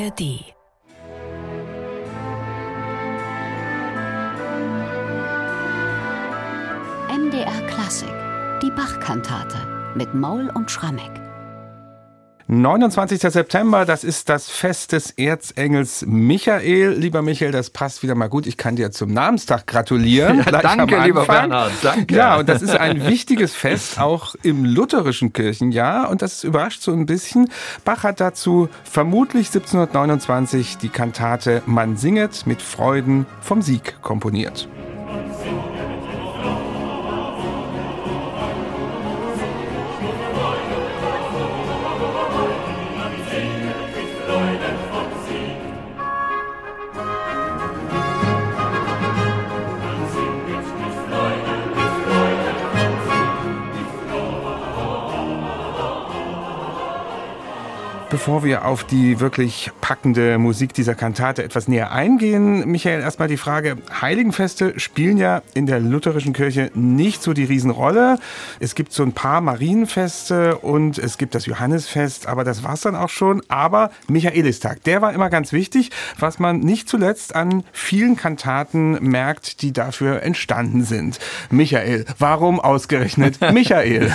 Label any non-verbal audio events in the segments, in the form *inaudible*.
ARD. MDR Klassik. Die Bachkantate mit Maul und Schrammeck. 29. September, das ist das Fest des Erzengels Michael. Lieber Michael, das passt wieder mal gut. Ich kann dir zum Namenstag gratulieren. *laughs* Ja, danke, lieber Bernhard. Danke. Ja, und das ist ein wichtiges Fest auch im lutherischen Kirchenjahr. Und das überrascht so ein bisschen. Bach hat dazu vermutlich 1729 die Kantate Man singet mit Freuden vom Sieg komponiert. Bevor wir auf die wirklich packende Musik dieser Kantate etwas näher eingehen, Michael, erstmal die Frage, Heiligenfeste spielen ja in der lutherischen Kirche nicht so die Riesenrolle. Es gibt so ein paar Marienfeste und es gibt das Johannesfest, aber das war's dann auch schon. Aber Michaelistag, der war immer ganz wichtig, was man nicht zuletzt an vielen Kantaten merkt, die dafür entstanden sind. Michael, warum ausgerechnet *laughs* Michael?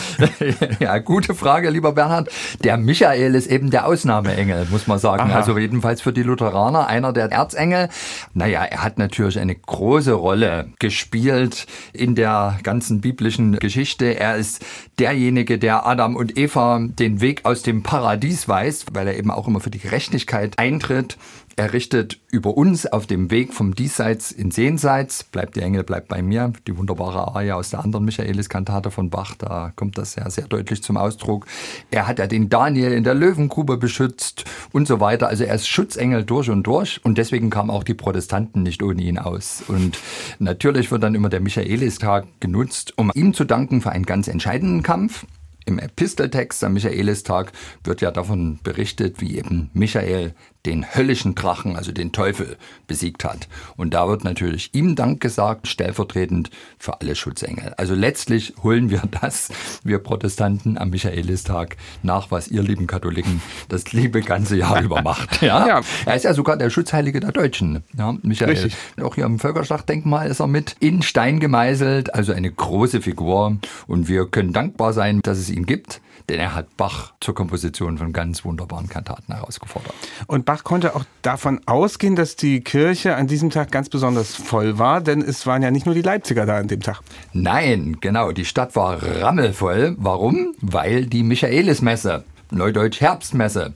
ja, gute Frage, lieber Bernhard. Der Michael ist eben der Ausnahmeengel, muss man sagen. Aha. Also jedenfalls für die Lutheraner einer der Erzengel. Naja, er hat natürlich eine große Rolle gespielt in der ganzen biblischen Geschichte. Er ist derjenige, der Adam und Eva den Weg aus dem Paradies weist, weil er eben auch immer für die Gerechtigkeit eintritt. Er richtet über uns auf dem Weg vom Diesseits ins Jenseits. Bleibt die Engel, bleibt bei mir. Die wunderbare Aria aus der anderen Michaelis-Kantate von Bach, da kommt das ja sehr deutlich zum Ausdruck. Er hat ja den Daniel in der Löwengrube beschützt und so weiter. Also er ist Schutzengel durch und durch und deswegen kamen auch die Protestanten nicht ohne ihn aus. Und natürlich wird dann immer der Michaelistag genutzt, um ihm zu danken für einen ganz entscheidenden Kampf. Im Episteltext am Michaelistag wird ja davon berichtet, wie eben Michael den höllischen Drachen, also den Teufel, besiegt hat. Und da wird natürlich ihm Dank gesagt, stellvertretend für alle Schutzengel. Also letztlich holen wir *laughs* das, wir Protestanten, am Michaelistag nach, was ihr lieben Katholiken das liebe ganze Jahr über macht. *laughs* Ja? ja. Er ist ja sogar der Schutzheilige der Deutschen. Ja, Michael. Richtig. Auch hier im Völkerschlachtdenkmal ist er mit in Stein gemeißelt, also eine große Figur. Und wir können dankbar sein, dass es ihn gibt, denn er hat Bach zur Komposition von ganz wunderbaren Kantaten herausgefordert. Und Bach konnte auch davon ausgehen, dass die Kirche an diesem Tag ganz besonders voll war, denn es waren ja nicht nur die Leipziger da an dem Tag. Nein, genau, die Stadt war rammelvoll. Warum? Weil die Michaelismesse, Neudeutsch Herbstmesse,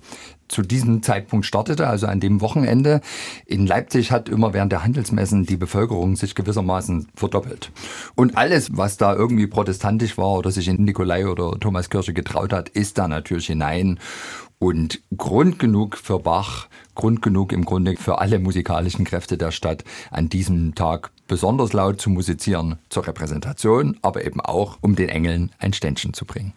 zu diesem Zeitpunkt startete, also an dem Wochenende. In Leipzig hat immer während der Handelsmessen die Bevölkerung sich gewissermaßen verdoppelt. Und alles, was da irgendwie protestantisch war oder sich in Nikolai oder Thomaskirche getraut hat, ist da natürlich hinein. Und Grund genug für Bach, Grund genug im Grunde für alle musikalischen Kräfte der Stadt, an diesem Tag besonders laut zu musizieren zur Repräsentation, aber eben auch, um den Engeln ein Ständchen zu bringen.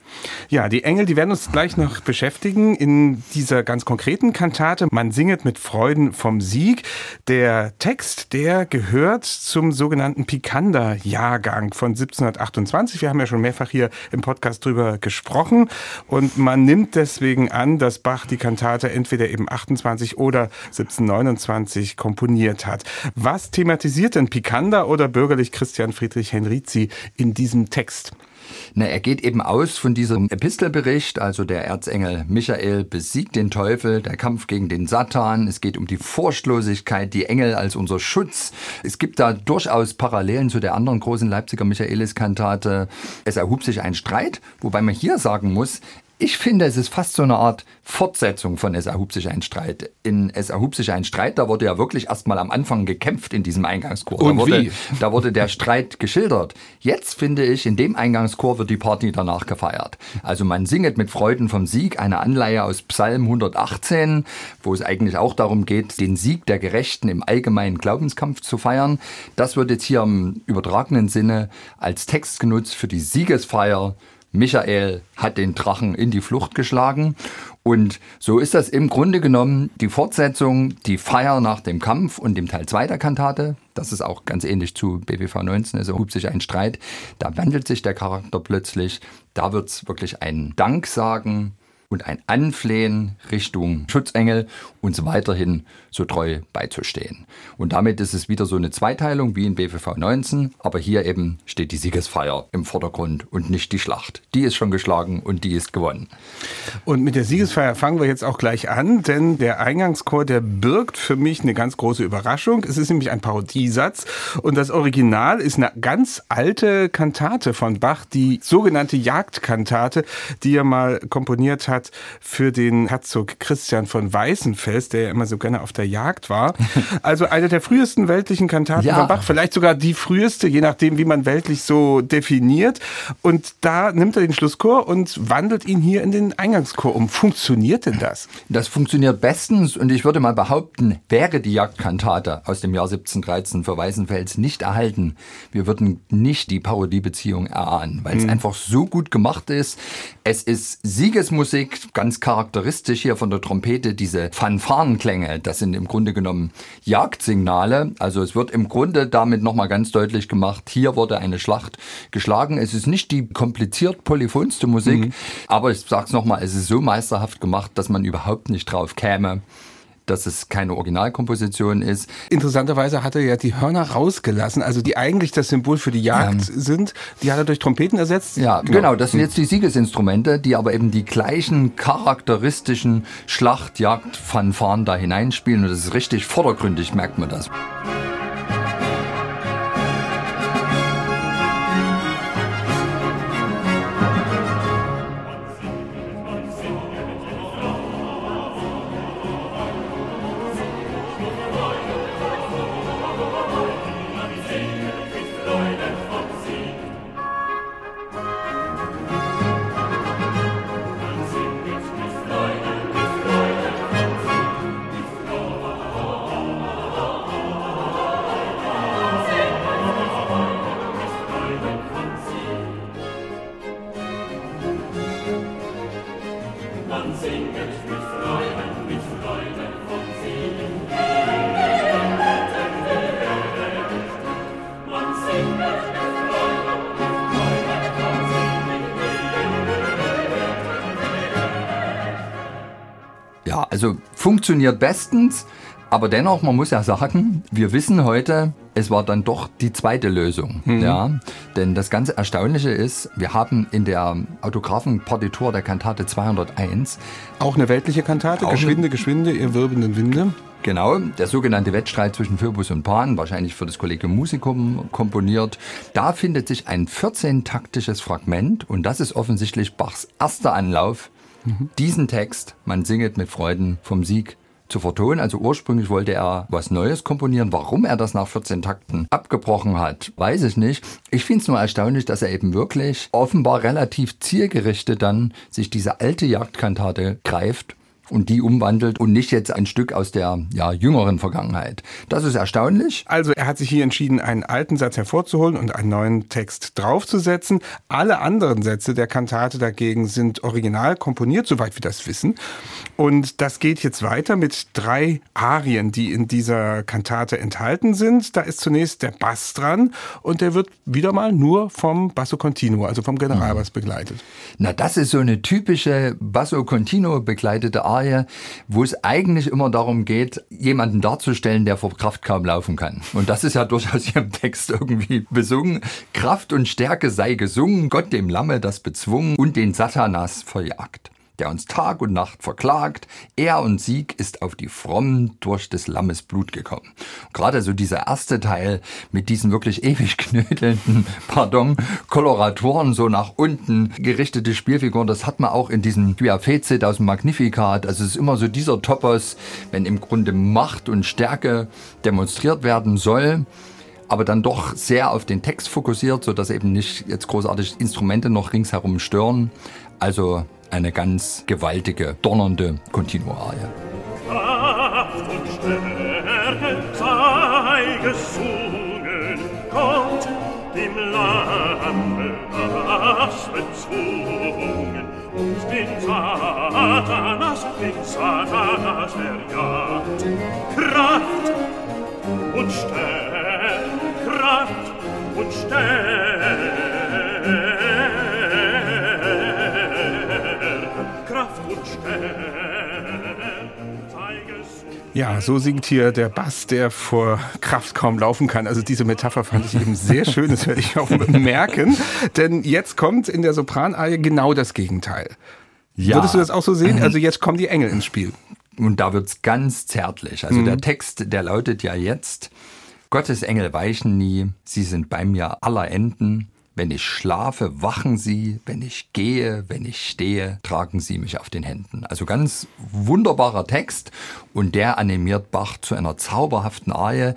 Ja, die Engel, die werden uns gleich noch beschäftigen in dieser ganz konkreten Kantate. Man singet mit Freuden vom Sieg. Der Text, der gehört zum sogenannten Picander-Jahrgang von 1728. Wir haben ja schon mehrfach hier im Podcast drüber gesprochen und man nimmt deswegen an, dass Bach die Kantate entweder eben 28 oder 1729 komponiert hat. Was thematisiert denn Picander oder bürgerlich Christian Friedrich Henrizi in diesem Text? Na, er geht eben aus von diesem Epistelbericht, also der Erzengel Michael besiegt den Teufel, der Kampf gegen den Satan, es geht um die Furchtlosigkeit, die Engel als unser Schutz. Es gibt da durchaus Parallelen zu der anderen großen Leipziger Michaelis-Kantate. Es erhub sich ein Streit, wobei man hier sagen muss, ich finde, es ist fast so eine Art Fortsetzung von Es erhub sich ein Streit. In Es erhub sich ein Streit, da wurde ja wirklich erstmal am Anfang gekämpft in diesem Eingangschor. Und da wurde, wie? Da wurde der Streit geschildert. Jetzt finde ich, in dem Eingangschor wird die Party danach gefeiert. Also man singet mit Freuden vom Sieg, eine Anleihe aus Psalm 118, wo es eigentlich auch darum geht, den Sieg der Gerechten im allgemeinen Glaubenskampf zu feiern. Das wird jetzt hier im übertragenen Sinne als Text genutzt für die Siegesfeier Michael hat den Drachen in die Flucht geschlagen. Und so ist das im Grunde genommen die Fortsetzung, die Feier nach dem Kampf und dem Teil 2 der Kantate. Das ist auch ganz ähnlich zu BWV 19, also hub sich ein Streit. Da wandelt sich der Charakter plötzlich. Da wird es wirklich ein Dank sagen und ein Anflehen Richtung Schutzengel, uns weiterhin so treu beizustehen. Und damit ist es wieder so eine Zweiteilung wie in BVV 19, aber hier eben steht die Siegesfeier im Vordergrund und nicht die Schlacht. Die ist schon geschlagen und die ist gewonnen. Und mit der Siegesfeier fangen wir jetzt auch gleich an, denn der Eingangschor, der birgt für mich eine ganz große Überraschung. Es ist nämlich ein Parodiesatz und das Original ist eine ganz alte Kantate von Bach, die sogenannte Jagdkantate, die er mal komponiert hat für den Herzog Christian von Weißenfels, der ja immer so gerne auf der Jagd war. *laughs* Also eine der frühesten weltlichen Kantaten ja. von Bach, vielleicht sogar die früheste, je nachdem, wie man weltlich so definiert. Und da nimmt er den Schlusschor und wandelt ihn hier in den Eingangschor um. Funktioniert denn das? Das funktioniert bestens und ich würde mal behaupten, wäre die Jagdkantate aus dem Jahr 1713 für Weißenfels nicht erhalten, wir würden nicht die Parodiebeziehung erahnen, weil es mhm. einfach so gut gemacht ist. Es ist Siegesmusik, ganz charakteristisch hier von der Trompete, diese Fanfarenklänge, das sind im Grunde genommen Jagdsignale. Also es wird im Grunde damit nochmal ganz deutlich gemacht, hier wurde eine Schlacht geschlagen. Es ist nicht die kompliziert polyphonste Musik, mhm. aber ich sag's nochmal, es ist so meisterhaft gemacht, dass man überhaupt nicht drauf käme, dass es keine Originalkomposition ist. Interessanterweise hat er ja die Hörner rausgelassen, also die eigentlich das Symbol für die Jagd ähm, sind, die hat er durch Trompeten ersetzt. Ja, genau. genau, das sind jetzt die Siegesinstrumente, die aber eben die gleichen charakteristischen Schlachtjagdfanfaren da hineinspielen und das ist richtig vordergründig, merkt man das. Also funktioniert bestens, aber dennoch, man muss ja sagen, wir wissen heute, es war dann doch die zweite Lösung. Mhm. Ja, denn das ganze Erstaunliche ist, wir haben in der Autographenpartitur der Kantate 201 auch eine weltliche Kantate, Geschwinde, Geschwinde, ihr wirbenden Winde. Genau, der sogenannte Wettstreit zwischen Phobos und Pan, wahrscheinlich für das Kollegium Musicum komponiert. Da findet sich ein 14-taktisches Fragment und das ist offensichtlich Bachs erster Anlauf diesen Text, man singet mit Freuden vom Sieg, zu vertonen. Also ursprünglich wollte er was Neues komponieren. Warum er das nach 14 Takten abgebrochen hat, weiß ich nicht. Ich finde es nur erstaunlich, dass er eben wirklich offenbar relativ zielgerichtet dann sich diese alte Jagdkantate greift und die umwandelt und nicht jetzt ein Stück aus der ja, jüngeren Vergangenheit. Das ist erstaunlich. Also er hat sich hier entschieden, einen alten Satz hervorzuholen und einen neuen Text draufzusetzen. Alle anderen Sätze der Kantate dagegen sind original komponiert, soweit wir das wissen. Und das geht jetzt weiter mit drei Arien, die in dieser Kantate enthalten sind. Da ist zunächst der Bass dran und der wird wieder mal nur vom Basso Continuo, also vom Generalbass mhm. begleitet. Na, das ist so eine typische Basso Continuo begleitete Arie Arie, wo es eigentlich immer darum geht, jemanden darzustellen, der vor Kraft kaum laufen kann. Und das ist ja durchaus hier im Text irgendwie besungen. Kraft und Stärke sei gesungen, Gott dem Lamme das bezwungen und den Satanas verjagt der uns Tag und Nacht verklagt. Er und Sieg ist auf die Frommen durch des Lammes Blut gekommen. Gerade so dieser erste Teil mit diesen wirklich ewig *laughs* knödelnden, pardon, Koloratoren so nach unten gerichtete Spielfiguren, das hat man auch in diesem Querfezit aus dem Magnificat. Also es ist immer so dieser Topos, wenn im Grunde Macht und Stärke demonstriert werden soll aber dann doch sehr auf den Text fokussiert, so dass eben nicht jetzt großartig Instrumente noch ringsherum stören. Also eine ganz gewaltige, donnernde Kontinuarie. Kraft und Stärke sei gesungen, Gott dem Lamme das bezwungen und den Satanas, den Satanas verjagt. Kraft und Stärke, Kraft und Stärke, Ja, so singt hier der Bass, der vor Kraft kaum laufen kann. Also diese Metapher fand ich eben sehr schön, das werde ich auch merken. Denn jetzt kommt in der Sopranarie genau das Gegenteil. Ja. Würdest du das auch so sehen? Also jetzt kommen die Engel ins Spiel. Und da wird's ganz zärtlich. Also mhm. der Text, der lautet ja jetzt, Gottes Engel weichen nie, sie sind bei mir aller Enden. Wenn ich schlafe, wachen sie, wenn ich gehe, wenn ich stehe, tragen sie mich auf den Händen. Also ganz wunderbarer Text und der animiert Bach zu einer zauberhaften Arie,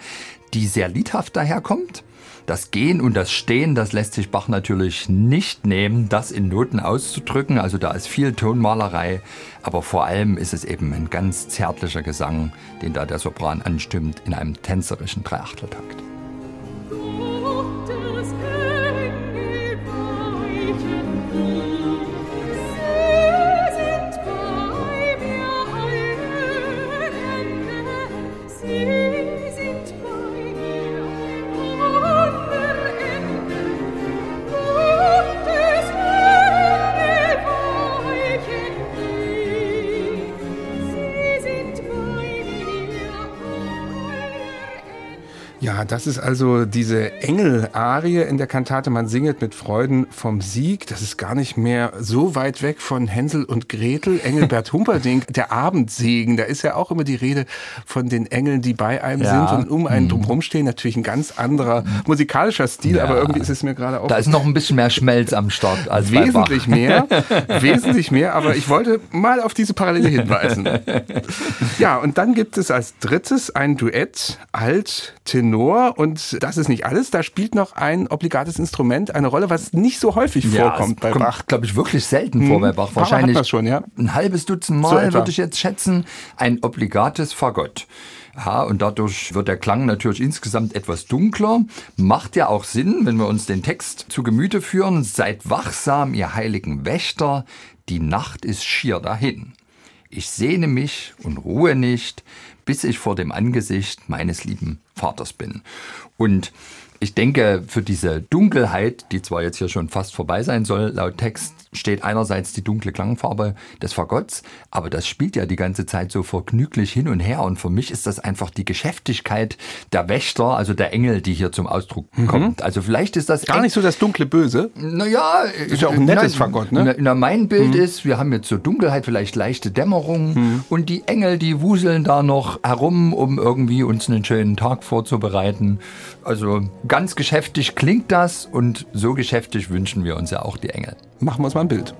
die sehr liedhaft daherkommt. Das Gehen und das Stehen, das lässt sich Bach natürlich nicht nehmen, das in Noten auszudrücken. Also da ist viel Tonmalerei, aber vor allem ist es eben ein ganz zärtlicher Gesang, den da der Sopran anstimmt in einem tänzerischen Dreiachteltakt. Das ist also diese Engel-Arie in der Kantate Man singet mit Freuden vom Sieg. Das ist gar nicht mehr so weit weg von Hänsel und Gretel. Engelbert *laughs* Humperdinck, der Abendsegen, da ist ja auch immer die Rede von den Engeln, die bei einem ja. sind und um einen mhm. drumherum stehen. Natürlich ein ganz anderer musikalischer Stil, ja. aber irgendwie ist es mir gerade auch... Da ist noch ein bisschen mehr Schmelz am Start als Wesentlich mehr, *laughs* wesentlich mehr, aber ich wollte mal auf diese Parallele hinweisen. *laughs* Ja, und dann gibt es als drittes ein Duett Alt, Tenor Chor und das ist nicht alles. Da spielt noch ein obligates Instrument eine Rolle, was nicht so häufig ja, vorkommt bei Bach. glaube ich, wirklich selten hm. vor bei Bach. Wahrscheinlich schon, ja. ein halbes Dutzend Mal, so würde ich jetzt schätzen. Ein obligates Fagott. Ja, und dadurch wird der Klang natürlich insgesamt etwas dunkler. Macht ja auch Sinn, wenn wir uns den Text zu Gemüte führen. Seid wachsam, ihr heiligen Wächter, die Nacht ist schier dahin. Ich sehne mich und ruhe nicht, bis ich vor dem Angesicht meines lieben Vaters bin. Und ich denke, für diese Dunkelheit, die zwar jetzt hier schon fast vorbei sein soll, laut Text, steht einerseits die dunkle Klangfarbe des Fagotts, aber das spielt ja die ganze Zeit so vergnüglich hin und her. Und für mich ist das einfach die Geschäftigkeit der Wächter, also der Engel, die hier zum Ausdruck mhm. kommt. Also vielleicht ist das gar nicht so das dunkle Böse. Naja, ist ja auch ein nettes na, Fagott, ne? Na, mein Bild mhm. ist, wir haben jetzt so Dunkelheit, vielleicht leichte Dämmerung mhm. und die Engel, die wuseln da noch herum, um irgendwie uns einen schönen Tag vorzubereiten. Also ganz geschäftig klingt das und so geschäftig wünschen wir uns ja auch die Engel. Machen wir uns mal ein Bild.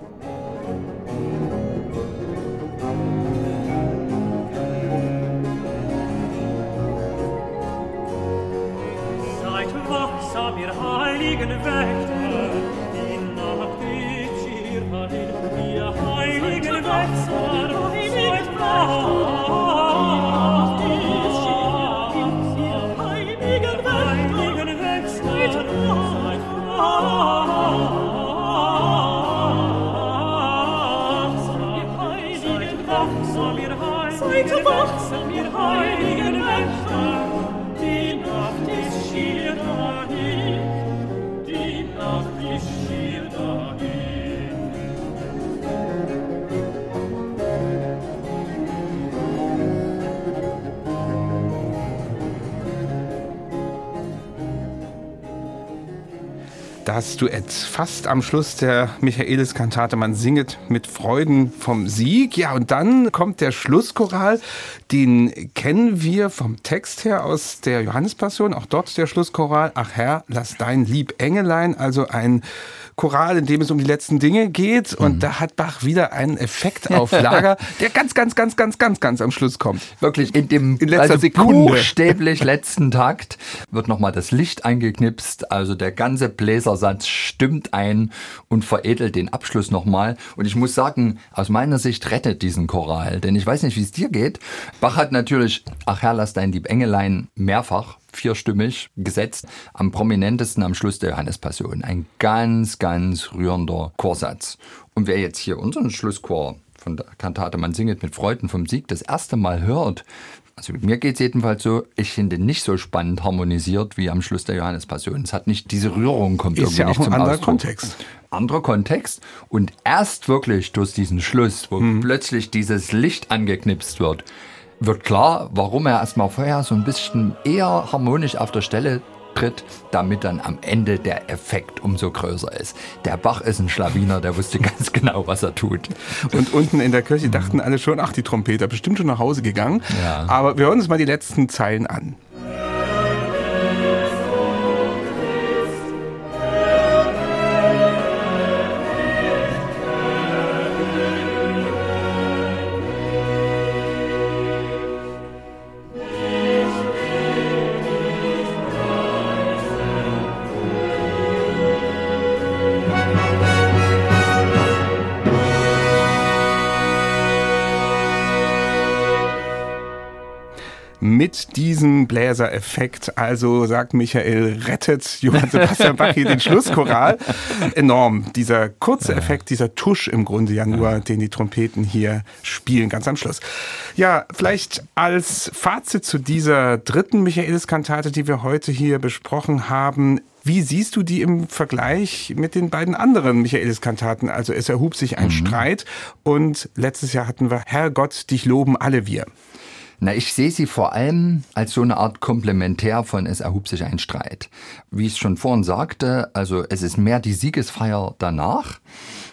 Wachsam, ihr heiligen Wächter, Das Duett fast am Schluss der Michaelis-Kantate. Man singet mit Freuden vom Sieg. Ja, und dann kommt der Schlusschoral. Den kennen wir vom Text her aus der Johannespassion. Auch dort der Schlusschoral. Ach Herr, lass dein Lieb Engelein. Also ein Choral, in dem es um die letzten Dinge geht. Und mhm. da hat Bach wieder einen Effekt *laughs* auf Lager, der ganz, ganz, ganz, ganz, ganz, ganz am Schluss kommt. Wirklich in dem in letzter also Sekunde. buchstäblich letzten Takt wird nochmal das Licht eingeknipst. Also der ganze Bläsersatz stimmt ein und veredelt den Abschluss nochmal. Und ich muss sagen, aus meiner Sicht rettet diesen Choral. Denn ich weiß nicht, wie es dir geht. Bach hat natürlich, ach Herr, lass dein Lieb Engelein mehrfach vierstimmig gesetzt, am prominentesten am Schluss der Johannespassion. Ein ganz, ganz rührender Chorsatz. Und wer jetzt hier unseren Schlusschor von der Kantate Man singet mit Freuden vom Sieg das erste Mal hört, also mir geht es jedenfalls so, ich finde nicht so spannend harmonisiert wie am Schluss der Johannespassion. Es hat nicht diese Rührung kommt Ist irgendwie ja auch nicht ein zum anderer Ausdruck. Kontext. anderer Kontext. Und erst wirklich durch diesen Schluss, wo mhm. plötzlich dieses Licht angeknipst wird, wird klar, warum er erstmal vorher so ein bisschen eher harmonisch auf der Stelle tritt, damit dann am Ende der Effekt umso größer ist. Der Bach ist ein Schlawiner, der wusste *laughs* ganz genau, was er tut. Und unten in der Kirche dachten alle schon, ach, die Trompeter, bestimmt schon nach Hause gegangen. Ja. Aber wir hören uns mal die letzten Zeilen an. Mit diesem Bläsereffekt. Also sagt Michael, rettet Johann Sebastian Bach hier den Schlusschoral. Enorm. Dieser kurze Effekt, dieser Tusch im Grunde ja nur, den die Trompeten hier spielen, ganz am Schluss. Ja, vielleicht als Fazit zu dieser dritten Michaelis-Kantate, die wir heute hier besprochen haben. Wie siehst du die im Vergleich mit den beiden anderen Michaelis-Kantaten? Also es erhub sich ein mhm. Streit und letztes Jahr hatten wir Herrgott, dich loben alle wir. Na, ich sehe sie vor allem als so eine Art Komplementär von Es erhub sich ein Streit. Wie ich es schon vorhin sagte, also es ist mehr die Siegesfeier danach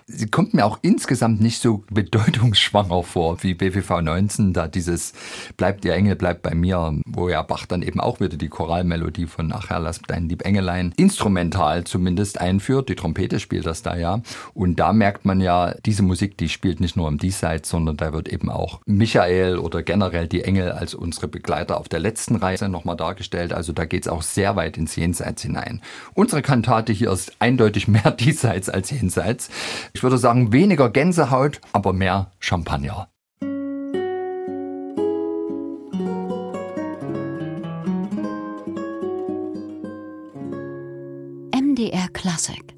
sie kommt mir auch insgesamt nicht so bedeutungsschwanger vor wie BWV 19, da dieses Bleibt ihr Engel, bleibt bei mir, wo ja Bach dann eben auch wieder die Choralmelodie von Nachher lass dein Lieb Engelein instrumental zumindest einführt. Die Trompete spielt das da ja. Und da merkt man ja, diese Musik, die spielt nicht nur im Diesseits, sondern da wird eben auch Michael oder generell die Engel als unsere Begleiter auf der letzten Reise nochmal dargestellt. Also da geht es auch sehr weit ins Jenseits hinein. Unsere Kantate hier ist eindeutig mehr *laughs* Diesseits als Jenseits. Ich würde sagen, weniger Gänsehaut, aber mehr Champagner. MDR Classic